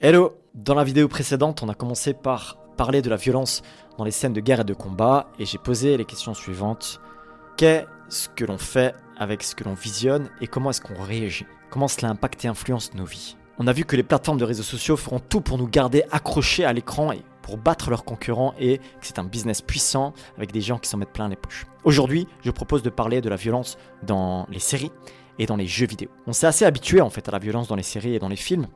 Hello Dans la vidéo précédente, on a commencé par parler de la violence dans les scènes de guerre et de combat, et j'ai posé les questions suivantes. Qu'est-ce que l'on fait avec ce que l'on visionne, et comment est-ce qu'on réagit? Comment cela impacte et influence nos vies? On a vu que les plateformes de réseaux sociaux feront tout pour nous garder accrochés à l'écran et pour battre leurs concurrents, et que c'est un business puissant avec des gens qui s'en mettent plein les poches. Aujourd'hui, je propose de parler de la violence dans les séries et dans les jeux vidéo. On s'est assez habitué en fait à la violence dans les séries et dans les films,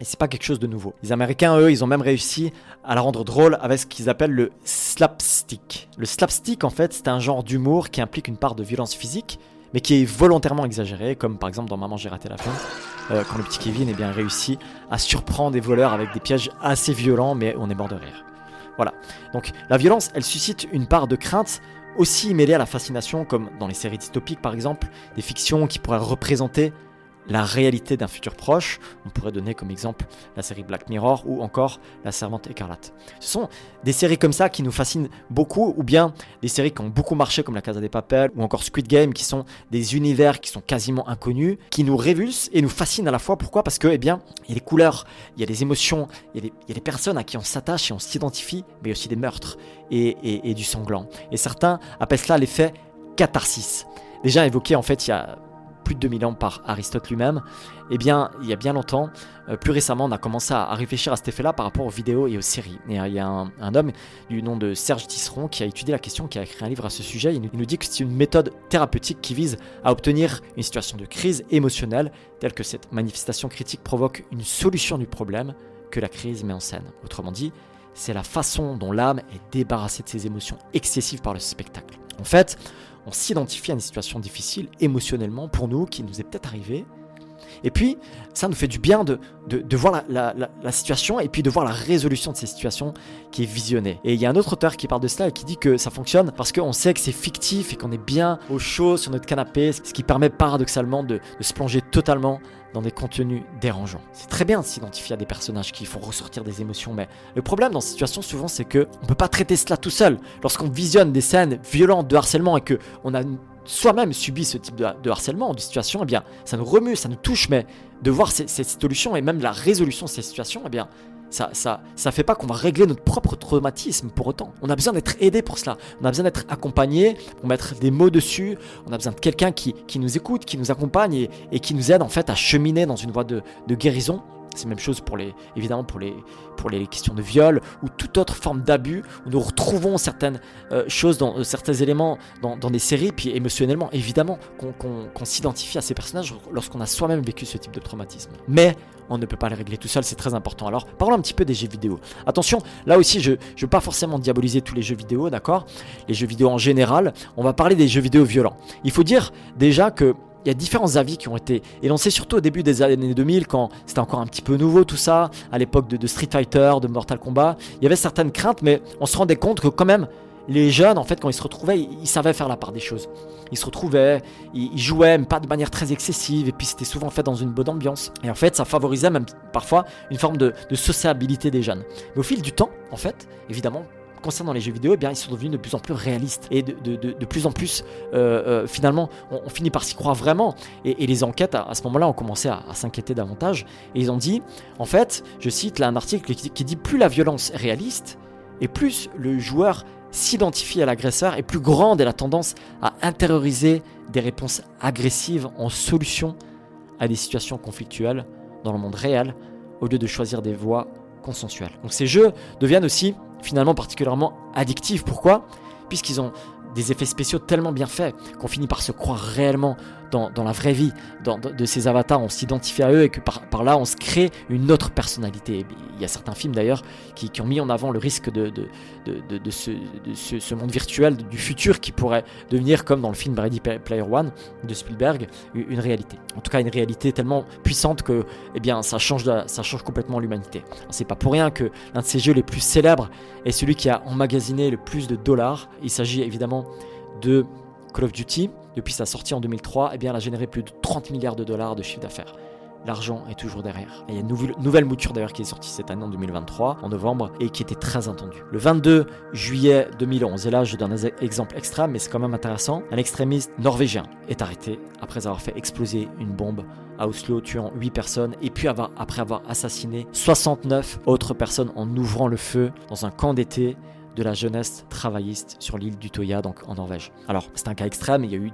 et c'est pas quelque chose de nouveau. Les Américains, eux, ils ont même réussi à la rendre drôle avec ce qu'ils appellent le slapstick. Le slapstick, en fait, c'est un genre d'humour qui implique une part de violence physique, mais qui est volontairement exagéré, comme par exemple dans Maman j'ai raté la fin, euh, quand le petit Kevin est bien réussi à surprendre des voleurs avec des pièges assez violents, mais on est mort de rire. Voilà. Donc la violence, elle suscite une part de crainte aussi mêlée à la fascination, comme dans les séries dystopiques par exemple, des fictions qui pourraient représenter la réalité d'un futur proche. On pourrait donner comme exemple la série Black Mirror ou encore La Servante écarlate. Ce sont des séries comme ça qui nous fascinent beaucoup, ou bien des séries qui ont beaucoup marché comme La Casa des Papel ou encore Squid Game, qui sont des univers qui sont quasiment inconnus, qui nous révulsent et nous fascinent à la fois. Pourquoi? Parce que, eh bien, il y a des couleurs, il y a des émotions, il y a des, personnes à qui on s'attache et on s'identifie, mais aussi des meurtres et, et du sanglant. Et certains appellent cela l'effet catharsis. Déjà évoqué en fait il y a plus de 2000 ans par Aristote lui-même, eh bien, il y a bien longtemps, euh, plus récemment, on a commencé à, réfléchir à cet effet-là par rapport aux vidéos et aux séries. Et euh, il y a un, homme du nom de Serge Tisseron qui a étudié la question, qui a écrit un livre à ce sujet. Il nous, dit que c'est une méthode thérapeutique qui vise à obtenir une situation de crise émotionnelle, telle que cette manifestation critique provoque une solution du problème que la crise met en scène. Autrement dit, c'est la façon dont l'âme est débarrassée de ses émotions excessives par le spectacle. En fait, on s'identifie à une situation difficile émotionnellement pour nous, qui nous est peut-être arrivé. Et puis, ça nous fait du bien de, voir la, situation et puis de voir la résolution de ces situations qui est visionnée. Et il y a un autre auteur qui parle de cela et qui dit que ça fonctionne parce qu'on sait que c'est fictif et qu'on est bien au chaud sur notre canapé, ce qui permet paradoxalement de, se plonger totalement dans des contenus dérangeants. C'est très bien de s'identifier à des personnages qui font ressortir des émotions, mais le problème dans cette situation souvent c'est que on peut pas traiter cela tout seul. Lorsqu'on visionne des scènes violentes de harcèlement et que on a soi-même subi ce type de, harcèlement, de situation, eh bien, ça nous remue, ça nous touche, mais de voir ces, solutions et même la résolution de ces situations, eh bien, ça, ça, ça fait pas qu'on va régler notre propre traumatisme pour autant. On a besoin d'être aidé pour cela. On a besoin d'être accompagné pour mettre des mots dessus. On a besoin de quelqu'un qui, qui, nous écoute, qui nous accompagne et, qui nous aide en fait à cheminer dans une voie de, de guérison. C'est la même chose pour les, évidemment pour les, pour les questions de viol ou toute autre forme d'abus où nous retrouvons certaines euh, choses, dans, euh, certains éléments dans, dans, des séries, puis émotionnellement, évidemment, qu'on s'identifie à ces personnages lorsqu'on a soi-même vécu ce type de traumatisme. Mais on ne peut pas les régler tout seul, c'est très important. Alors parlons un petit peu des jeux vidéo. Attention, là aussi je ne veux pas forcément diaboliser tous les jeux vidéo, d'accord? Les jeux vidéo en général, on va parler des jeux vidéo violents. Il faut dire déjà que il y a différents avis qui ont été énoncés, surtout au début des années 2000, quand c'était encore un petit peu nouveau tout ça, à l'époque de, Street Fighter, de Mortal Kombat. Il y avait certaines craintes, mais on se rendait compte que quand même, les jeunes, en fait, quand ils se retrouvaient, ils, savaient faire la part des choses. Ils se retrouvaient, ils, jouaient, mais pas de manière très excessive, et puis c'était souvent fait dans une bonne ambiance. Et en fait, ça favorisait même parfois une forme de, sociabilité des jeunes. Mais au fil du temps, en fait, évidemment, concernant les jeux vidéo, eh bien, ils sont devenus de plus en plus réalistes et de, plus en plus, euh, euh, finalement, on, finit par s'y croire vraiment. Et, les enquêtes, à, ce moment-là, ont commencé à, s'inquiéter davantage. Et ils ont dit, en fait, je cite là un article qui, qui dit plus la violence est réaliste, et plus le joueur s'identifier à l'agresseur et plus grande est la tendance à intérioriser des réponses agressives en solution à des situations conflictuelles dans le monde réel au lieu de choisir des voies consensuelles. Donc ces jeux deviennent aussi finalement particulièrement addictifs. Pourquoi? Puisqu'ils ont des effets spéciaux tellement bien faits qu'on finit par se croire réellement dans, la vraie vie de ces avatars, on s'identifie à eux et que par, là on se crée une autre personnalité. Il y a certains films d'ailleurs qui, ont mis en avant le risque de, ce, monde virtuel du futur qui pourrait devenir comme dans le film Ready Player One de Spielberg une réalité. En tout cas une réalité tellement puissante que eh bien, ça, change ça change complètement l'humanité. C'est pas pour rien que l'un de ces jeux les plus célèbres est celui qui a emmagasiné le plus de dollars. Il s'agit évidemment de Call of Duty, depuis sa sortie en 2003, eh elle a généré plus de 30 milliards de dollars de chiffre d'affaires. l'argent est toujours derrière. Et il y a une nouvelle, mouture d'ailleurs qui est sortie cette année en 2023, en novembre, et qui était très attendue. Le 22 juillet 2011, et là je donne un exemple extrême, mais c'est quand même intéressant, un extrémiste norvégien est arrêté après avoir fait exploser une bombe à Oslo, tuant 8 personnes, et puis après avoir assassiné 69 autres personnes en ouvrant le feu dans un camp d'été de la jeunesse travailliste sur l'île d'Utoya, donc en Norvège. Alors, c'est un cas extrême, il y a eu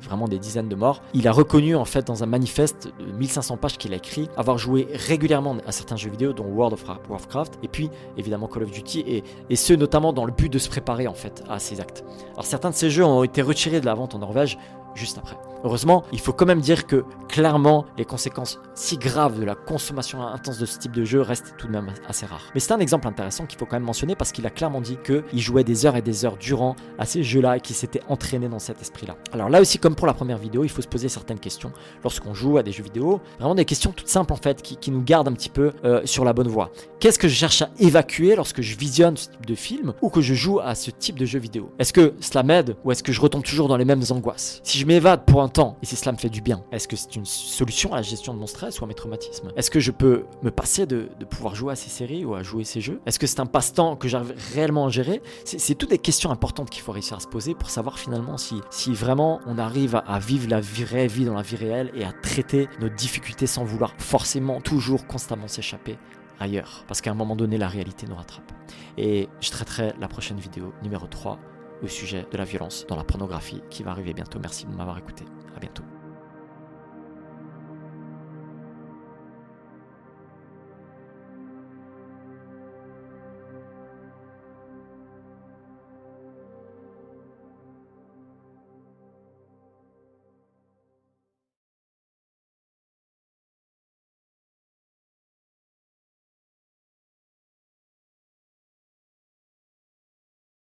vraiment des dizaines de morts. Il a reconnu, en fait, dans un manifeste de 1500 pages qu'il a écrit, avoir joué régulièrement à certains jeux vidéo, dont World of Warcraft, et puis, évidemment, Call of Duty, et, et ce, notamment dans le but de se préparer, en fait, à ces actes. Alors, certains de ces jeux ont été retirés de la vente en Norvège, juste après. Heureusement, il faut quand même dire que clairement, les conséquences si graves de la consommation intense de ce type de jeu restent tout de même assez rares. Mais c'est un exemple intéressant qu'il faut quand même mentionner parce qu'il a clairement dit qu'il jouait des heures et des heures durant à ces jeux-là et qu'il s'était entraîné dans cet esprit-là. Alors là aussi, comme pour la première vidéo, il faut se poser certaines questions lorsqu'on joue à des jeux vidéo. Vraiment des questions toutes simples en fait qui, nous gardent un petit peu euh, sur la bonne voie. Qu'est-ce que je cherche à évacuer lorsque je visionne ce type de film ou que je joue à ce type de jeu vidéo? Est-ce que cela m'aide ou est-ce que je retombe toujours dans les mêmes angoisses? Si je m'évade pour un et si cela me fait du bien, est-ce que c'est une solution à la gestion de mon stress ou à mes traumatismes? Est-ce que je peux me passer de, pouvoir jouer à ces séries ou à jouer ces jeux? Est-ce que c'est un passe-temps que j'arrive réellement à gérer? C'est toutes des questions importantes qu'il faut réussir à se poser pour savoir finalement si, vraiment on arrive à, vivre la vraie vie dans la vie réelle et à traiter nos difficultés sans vouloir forcément toujours constamment s'échapper ailleurs. Parce qu'à un moment donné, la réalité nous rattrape. Et je traiterai la prochaine vidéo numéro 3 au sujet de la violence dans la pornographie qui va arriver bientôt. Merci de m'avoir écouté. À bientôt.